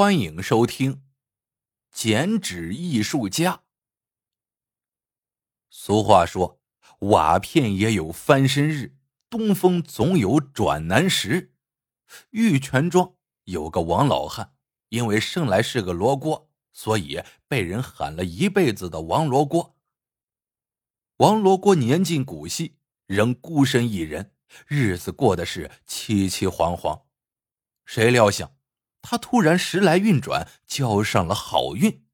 欢迎收听《剪纸艺术家》。俗话说：“瓦片也有翻身日，东风总有转南时。”玉泉庄有个王老汉，因为生来是个罗锅，所以被人喊了一辈子的王罗锅。王罗锅年近古稀，仍孤身一人，日子过得是凄凄惶惶。谁料想？他突然时来运转，交上了好运。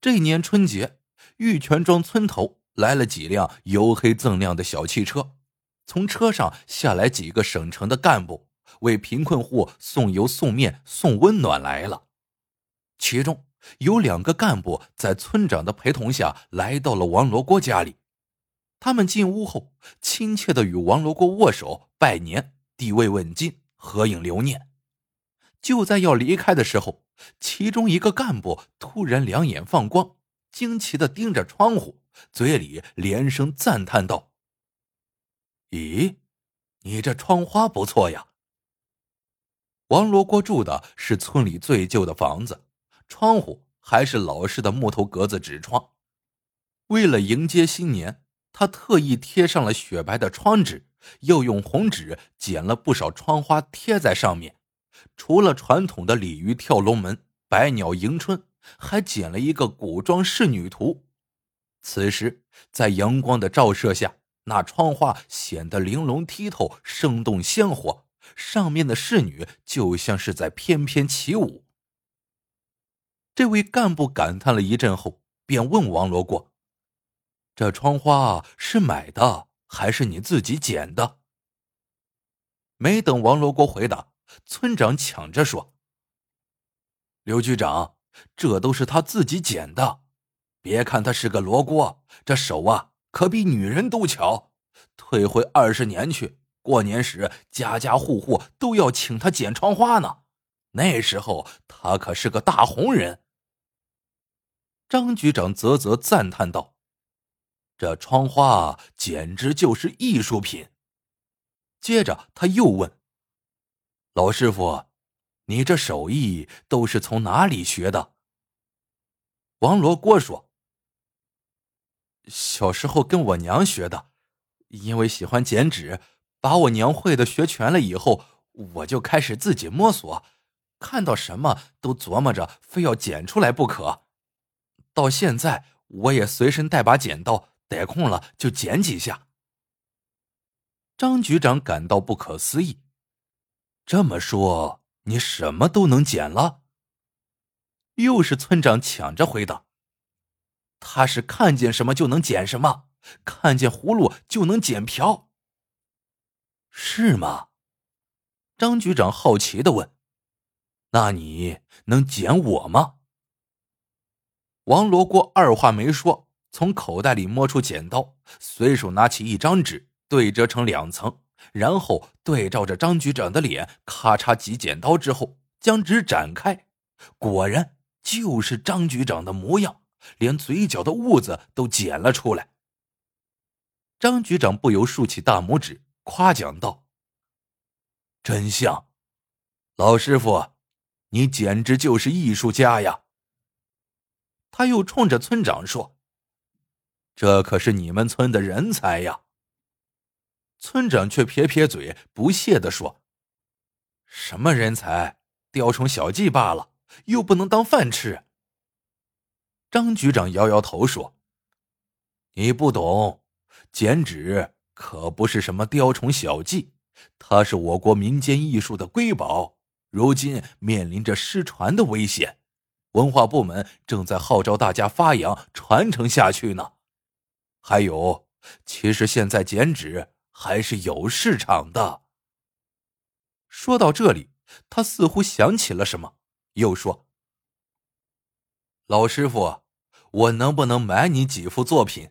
这年春节，玉泉庄村头来了几辆黝黑锃亮的小汽车，从车上下来几个省城的干部，为贫困户送油、送面、送温暖来了。其中有两个干部在村长的陪同下来到了王罗锅家里。他们进屋后，亲切的与王罗锅握手拜年，递慰问津，合影留念。就在要离开的时候，其中一个干部突然两眼放光，惊奇的盯着窗户，嘴里连声赞叹道：“咦，你这窗花不错呀！”王罗锅住的是村里最旧的房子，窗户还是老式的木头格子纸窗。为了迎接新年，他特意贴上了雪白的窗纸，又用红纸剪了不少窗花贴在上面。除了传统的鲤鱼跳龙门、百鸟迎春，还剪了一个古装仕女图。此时在阳光的照射下，那窗花显得玲珑剔透、生动鲜活，上面的仕女就像是在翩翩起舞。这位干部感叹了一阵后，便问王罗锅：“这窗花是买的还是你自己剪的？”没等王罗锅回答。村长抢着说：“刘局长，这都是他自己剪的。别看他是个罗锅，这手啊可比女人都巧。退回二十年去，过年时家家户户都要请他剪窗花呢。那时候他可是个大红人。”张局长啧啧赞叹道：“这窗花简直就是艺术品。”接着他又问。老师傅，你这手艺都是从哪里学的？王罗锅说：“小时候跟我娘学的，因为喜欢剪纸，把我娘会的学全了以后，我就开始自己摸索，看到什么都琢磨着非要剪出来不可。到现在，我也随身带把剪刀，得空了就剪几下。”张局长感到不可思议。这么说，你什么都能捡了？又是村长抢着回答：“他是看见什么就能捡什么，看见葫芦就能捡瓢，是吗？”张局长好奇的问：“那你能捡我吗？”王罗锅二话没说，从口袋里摸出剪刀，随手拿起一张纸，对折成两层。然后对照着张局长的脸，咔嚓几剪刀之后，将纸展开，果然就是张局长的模样，连嘴角的痦子都剪了出来。张局长不由竖起大拇指，夸奖道：“真像，老师傅，你简直就是艺术家呀！”他又冲着村长说：“这可是你们村的人才呀！”村长却撇撇嘴，不屑地说：“什么人才，雕虫小技罢了，又不能当饭吃。”张局长摇摇头说：“你不懂，剪纸可不是什么雕虫小技，它是我国民间艺术的瑰宝，如今面临着失传的危险，文化部门正在号召大家发扬传承下去呢。还有，其实现在剪纸……”还是有市场的。说到这里，他似乎想起了什么，又说：“老师傅，我能不能买你几幅作品？”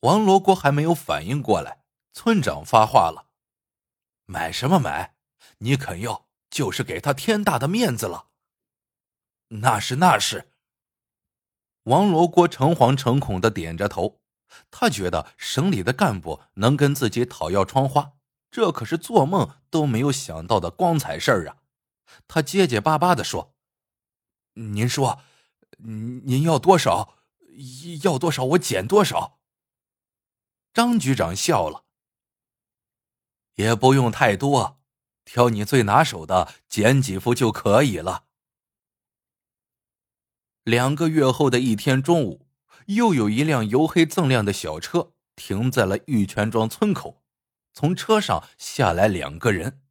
王罗锅还没有反应过来，村长发话了：“买什么买？你肯要，就是给他天大的面子了。”那是那是。王罗锅诚惶诚恐的点着头。他觉得省里的干部能跟自己讨要窗花，这可是做梦都没有想到的光彩事儿啊！他结结巴巴的说：“您说，您要多少？要多少我减多少。”张局长笑了：“也不用太多，挑你最拿手的减几副就可以了。”两个月后的一天中午，又有一辆黝黑锃亮的小车停在了玉泉庄村口。从车上下来两个人，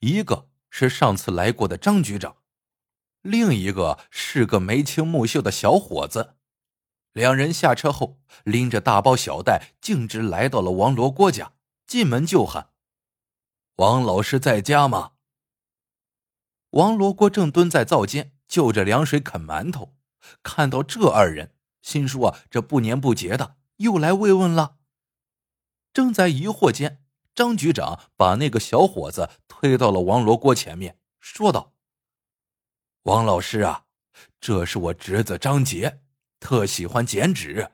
一个是上次来过的张局长，另一个是个眉清目秀的小伙子。两人下车后，拎着大包小袋，径直来到了王罗锅家。进门就喊：“王老师在家吗？”王罗锅正蹲在灶间，就着凉水啃馒头。看到这二人，心说：“这不年不节的，又来慰问了。”正在疑惑间，张局长把那个小伙子推到了王罗锅前面，说道：“王老师啊，这是我侄子张杰，特喜欢剪纸。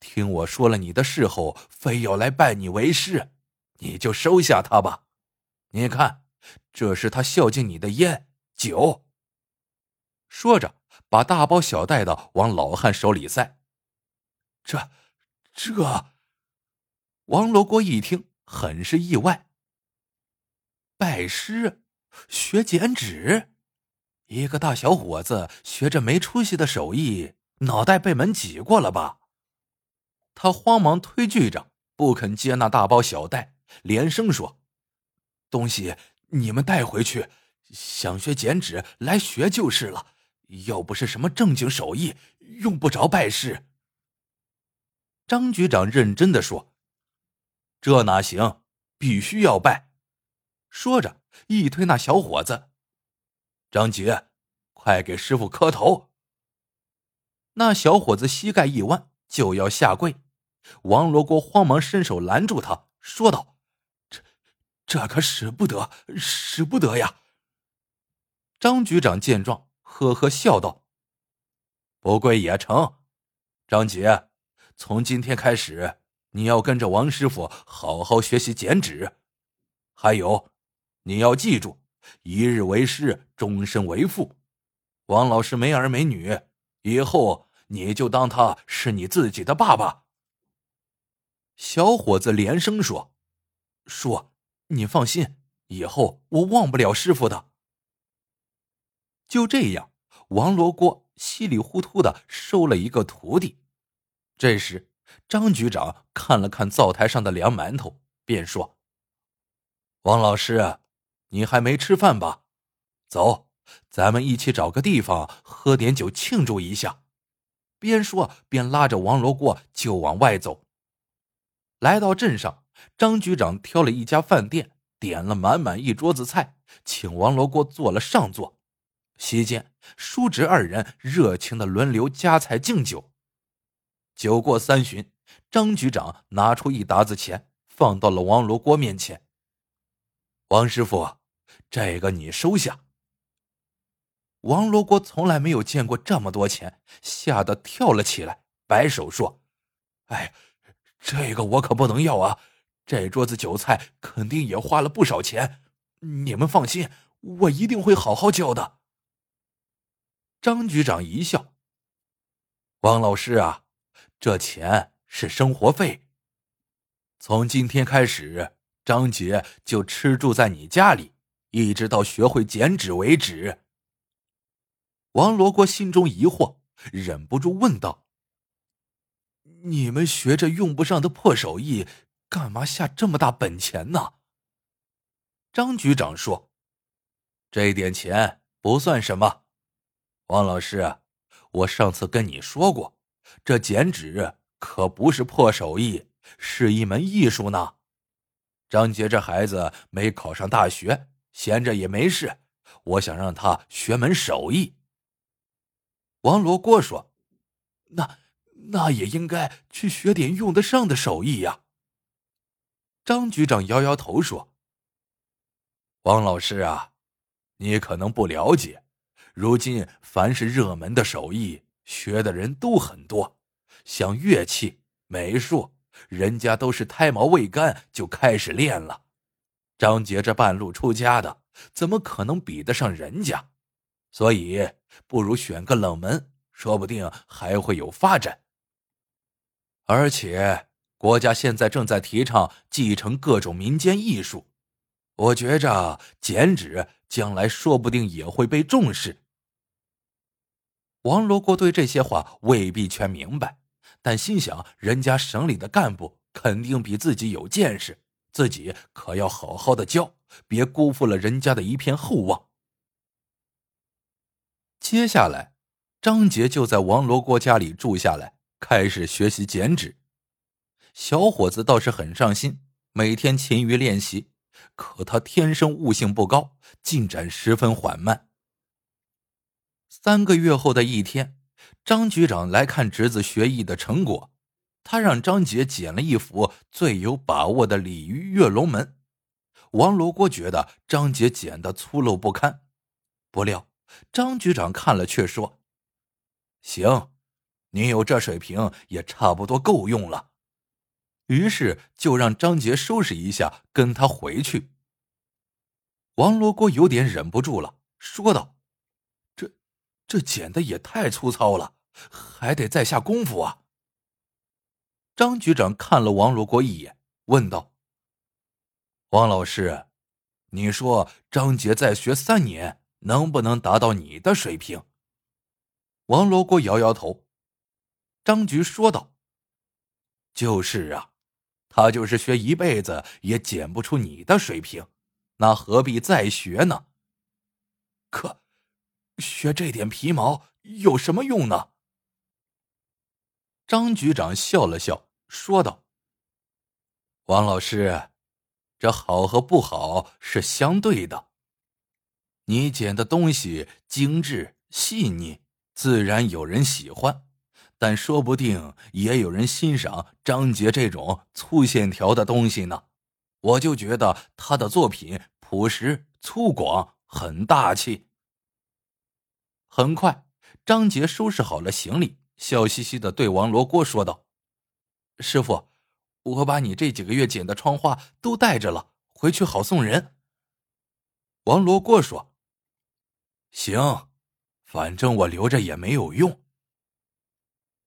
听我说了你的事后，非要来拜你为师，你就收下他吧。你看，这是他孝敬你的烟酒。”说着。把大包小袋的往老汉手里塞，这，这，王罗锅一听，很是意外。拜师，学剪纸，一个大小伙子学着没出息的手艺，脑袋被门挤过了吧？他慌忙推拒着，不肯接那大包小袋，连声说：“东西你们带回去，想学剪纸来学就是了。”要不是什么正经手艺，用不着拜师。张局长认真的说：“这哪行，必须要拜。”说着，一推那小伙子：“张杰，快给师傅磕头。”那小伙子膝盖一弯，就要下跪。王罗锅慌忙伸手拦住他，说道：“这，这可使不得，使不得呀！”张局长见状。呵呵笑道：“不跪也成，张杰，从今天开始，你要跟着王师傅好好学习剪纸。还有，你要记住，一日为师，终身为父。王老师没儿没女，以后你就当他是你自己的爸爸。”小伙子连声说：“说，你放心，以后我忘不了师傅的。”就这样，王罗锅稀里糊涂的收了一个徒弟。这时，张局长看了看灶台上的凉馒头，便说：“王老师，你还没吃饭吧？走，咱们一起找个地方喝点酒庆祝一下。”边说边拉着王罗锅就往外走。来到镇上，张局长挑了一家饭店，点了满满一桌子菜，请王罗锅做了上座。席间，叔侄二人热情的轮流夹菜敬酒。酒过三巡，张局长拿出一沓子钱，放到了王罗锅面前。王师傅，这个你收下。王罗锅从来没有见过这么多钱，吓得跳了起来，摆手说：“哎，这个我可不能要啊！这桌子酒菜肯定也花了不少钱。你们放心，我一定会好好教的。”张局长一笑：“王老师啊，这钱是生活费。从今天开始，张杰就吃住在你家里，一直到学会剪纸为止。”王罗锅心中疑惑，忍不住问道：“你们学着用不上的破手艺，干嘛下这么大本钱呢？”张局长说：“这点钱不算什么。”王老师，我上次跟你说过，这剪纸可不是破手艺，是一门艺术呢。张杰这孩子没考上大学，闲着也没事，我想让他学门手艺。王罗锅说：“那那也应该去学点用得上的手艺呀。”张局长摇摇头说：“王老师啊，你可能不了解。”如今，凡是热门的手艺，学的人都很多。像乐器、美术，人家都是胎毛未干就开始练了。张杰这半路出家的，怎么可能比得上人家？所以不如选个冷门，说不定还会有发展。而且国家现在正在提倡继承各种民间艺术，我觉着剪纸将来说不定也会被重视。王罗锅对这些话未必全明白，但心想人家省里的干部肯定比自己有见识，自己可要好好的教，别辜负了人家的一片厚望。接下来，张杰就在王罗锅家里住下来，开始学习剪纸。小伙子倒是很上心，每天勤于练习，可他天生悟性不高，进展十分缓慢。三个月后的一天，张局长来看侄子学艺的成果，他让张杰剪了一幅最有把握的鲤鱼跃龙门。王罗锅觉得张杰剪的粗陋不堪，不料张局长看了却说：“行，你有这水平也差不多够用了。”于是就让张杰收拾一下，跟他回去。王罗锅有点忍不住了，说道。这剪的也太粗糙了，还得再下功夫啊！张局长看了王罗锅一眼，问道：“王老师，你说张杰再学三年，能不能达到你的水平？”王罗锅摇摇头。张局说道：“就是啊，他就是学一辈子也剪不出你的水平，那何必再学呢？”可。学这点皮毛有什么用呢？张局长笑了笑，说道：“王老师，这好和不好是相对的。你剪的东西精致细腻，自然有人喜欢；但说不定也有人欣赏张杰这种粗线条的东西呢。我就觉得他的作品朴实粗犷，很大气。”很快，张杰收拾好了行李，笑嘻嘻的对王罗锅说道：“师傅，我把你这几个月剪的窗花都带着了，回去好送人。”王罗锅说：“行，反正我留着也没有用。”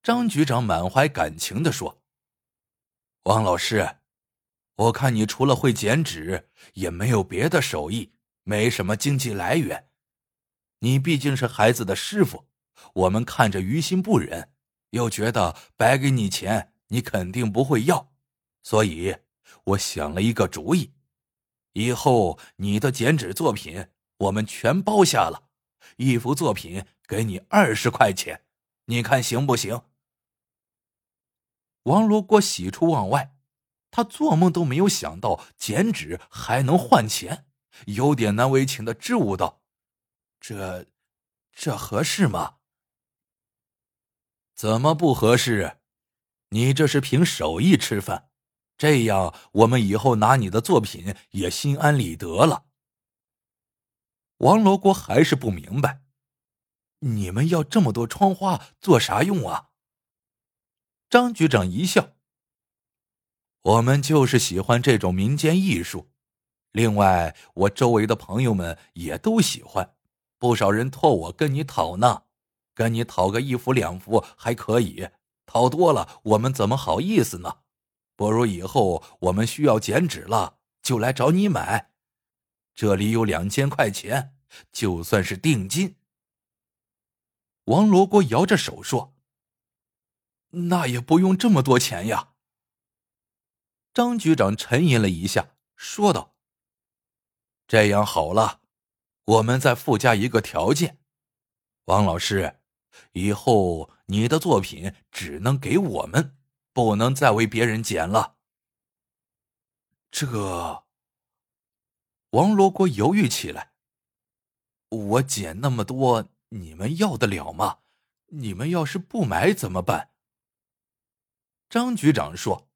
张局长满怀感情的说：“王老师，我看你除了会剪纸，也没有别的手艺，没什么经济来源。”你毕竟是孩子的师傅，我们看着于心不忍，又觉得白给你钱，你肯定不会要，所以我想了一个主意，以后你的剪纸作品我们全包下了，一幅作品给你二十块钱，你看行不行？王罗锅喜出望外，他做梦都没有想到剪纸还能换钱，有点难为情的支吾道。这，这合适吗？怎么不合适？你这是凭手艺吃饭，这样我们以后拿你的作品也心安理得了。王罗锅还是不明白，你们要这么多窗花做啥用啊？张局长一笑：“我们就是喜欢这种民间艺术，另外我周围的朋友们也都喜欢。”不少人托我跟你讨呢，跟你讨个一幅两幅还可以，讨多了我们怎么好意思呢？不如以后我们需要剪纸了，就来找你买。这里有两千块钱，就算是定金。王罗锅摇着手说：“那也不用这么多钱呀。”张局长沉吟了一下，说道：“这样好了。”我们再附加一个条件，王老师，以后你的作品只能给我们，不能再为别人剪了。这，王罗锅犹豫起来。我剪那么多，你们要得了吗？你们要是不买怎么办？张局长说：“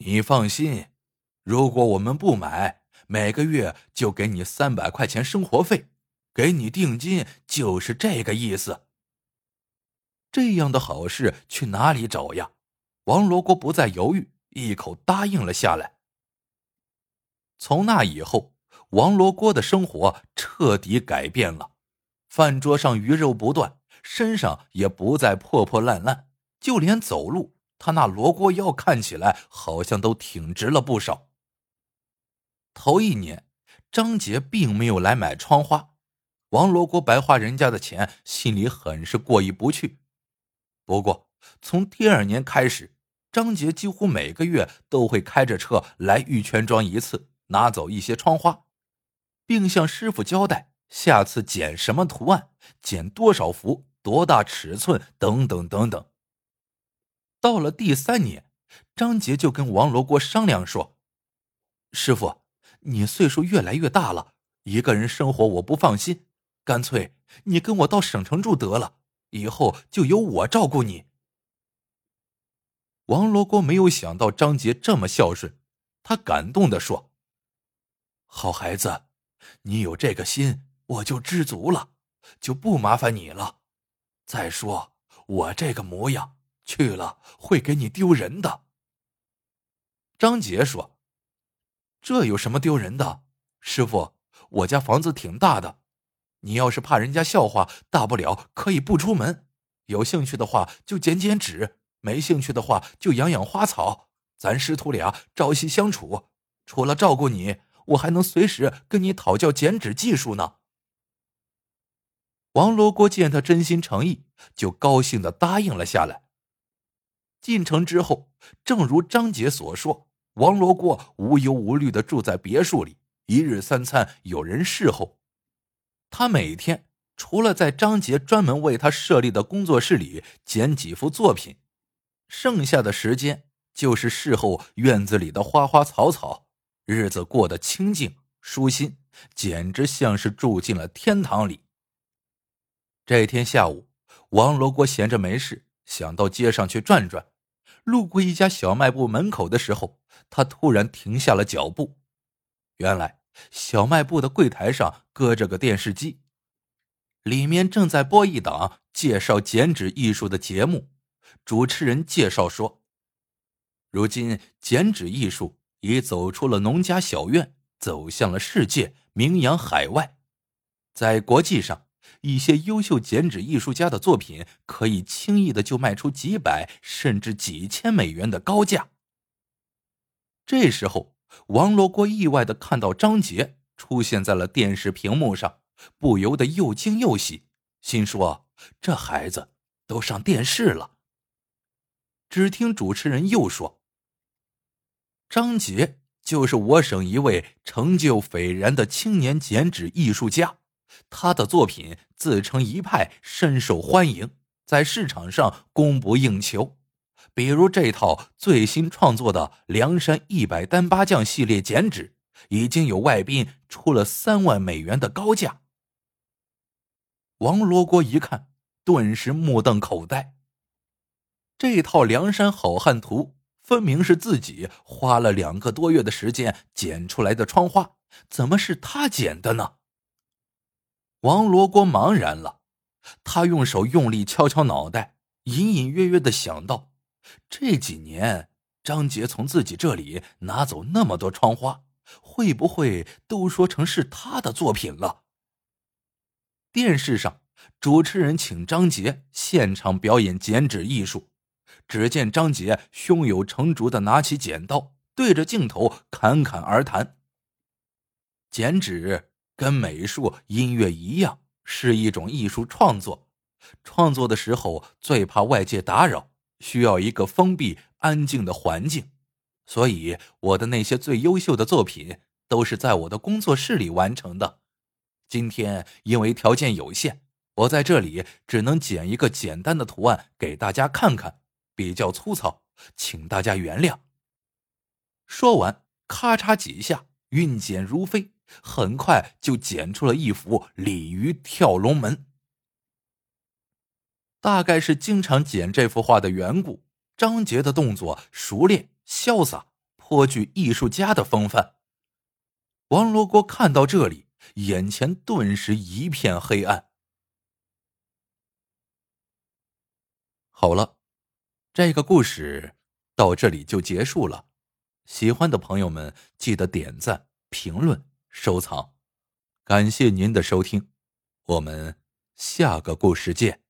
你放心，如果我们不买。”每个月就给你三百块钱生活费，给你定金，就是这个意思。这样的好事去哪里找呀？王罗锅不再犹豫，一口答应了下来。从那以后，王罗锅的生活彻底改变了，饭桌上鱼肉不断，身上也不再破破烂烂，就连走路，他那罗锅腰看起来好像都挺直了不少。头一年，张杰并没有来买窗花，王罗锅白花人家的钱，心里很是过意不去。不过，从第二年开始，张杰几乎每个月都会开着车来玉泉庄一次，拿走一些窗花。并向师傅交代下次剪什么图案、剪多少幅、多大尺寸等等等等。到了第三年，张杰就跟王罗锅商量说：“师傅，你岁数越来越大了，一个人生活我不放心，干脆你跟我到省城住得了，以后就由我照顾你。”王罗锅没有想到张杰这么孝顺，他感动的说：“好孩子。”你有这个心，我就知足了，就不麻烦你了。再说我这个模样去了会给你丢人的。张杰说：“这有什么丢人的？师傅，我家房子挺大的，你要是怕人家笑话，大不了可以不出门。有兴趣的话就剪剪纸，没兴趣的话就养养花草。咱师徒俩朝夕相处，除了照顾你。”我还能随时跟你讨教剪纸技术呢。王罗锅见他真心诚意，就高兴的答应了下来。进城之后，正如张杰所说，王罗锅无忧无虑的住在别墅里，一日三餐有人侍候。他每天除了在张杰专门为他设立的工作室里剪几幅作品，剩下的时间就是侍候院子里的花花草草。日子过得清静舒心，简直像是住进了天堂里。这天下午，王罗锅闲着没事，想到街上去转转。路过一家小卖部门口的时候，他突然停下了脚步。原来，小卖部的柜台上搁着个电视机，里面正在播一档介绍剪纸艺术的节目。主持人介绍说，如今剪纸艺术。已走出了农家小院，走向了世界，名扬海外。在国际上，一些优秀剪纸艺术家的作品可以轻易的就卖出几百甚至几千美元的高价。这时候，王罗锅意外的看到张杰出现在了电视屏幕上，不由得又惊又喜，心说：“这孩子都上电视了。”只听主持人又说。张杰就是我省一位成就斐然的青年剪纸艺术家，他的作品自成一派，深受欢迎，在市场上供不应求。比如这套最新创作的梁山一百单八将系列剪纸，已经有外宾出了三万美元的高价。王罗锅一看，顿时目瞪口呆。这套《梁山好汉图》。分明是自己花了两个多月的时间剪出来的窗花，怎么是他剪的呢？王罗锅茫然了，他用手用力敲敲脑袋，隐隐约约的想到：这几年张杰从自己这里拿走那么多窗花，会不会都说成是他的作品了？电视上，主持人请张杰现场表演剪纸艺术。只见张杰胸有成竹的拿起剪刀，对着镜头侃侃而谈。剪纸跟美术、音乐一样，是一种艺术创作。创作的时候最怕外界打扰，需要一个封闭、安静的环境。所以，我的那些最优秀的作品都是在我的工作室里完成的。今天因为条件有限，我在这里只能剪一个简单的图案给大家看看。比较粗糙，请大家原谅。说完，咔嚓几下，运剪如飞，很快就剪出了一幅鲤鱼跳龙门。大概是经常剪这幅画的缘故，张杰的动作熟练、潇洒，颇具艺术家的风范。王罗锅看到这里，眼前顿时一片黑暗。好了。这个故事到这里就结束了，喜欢的朋友们记得点赞、评论、收藏。感谢您的收听，我们下个故事见。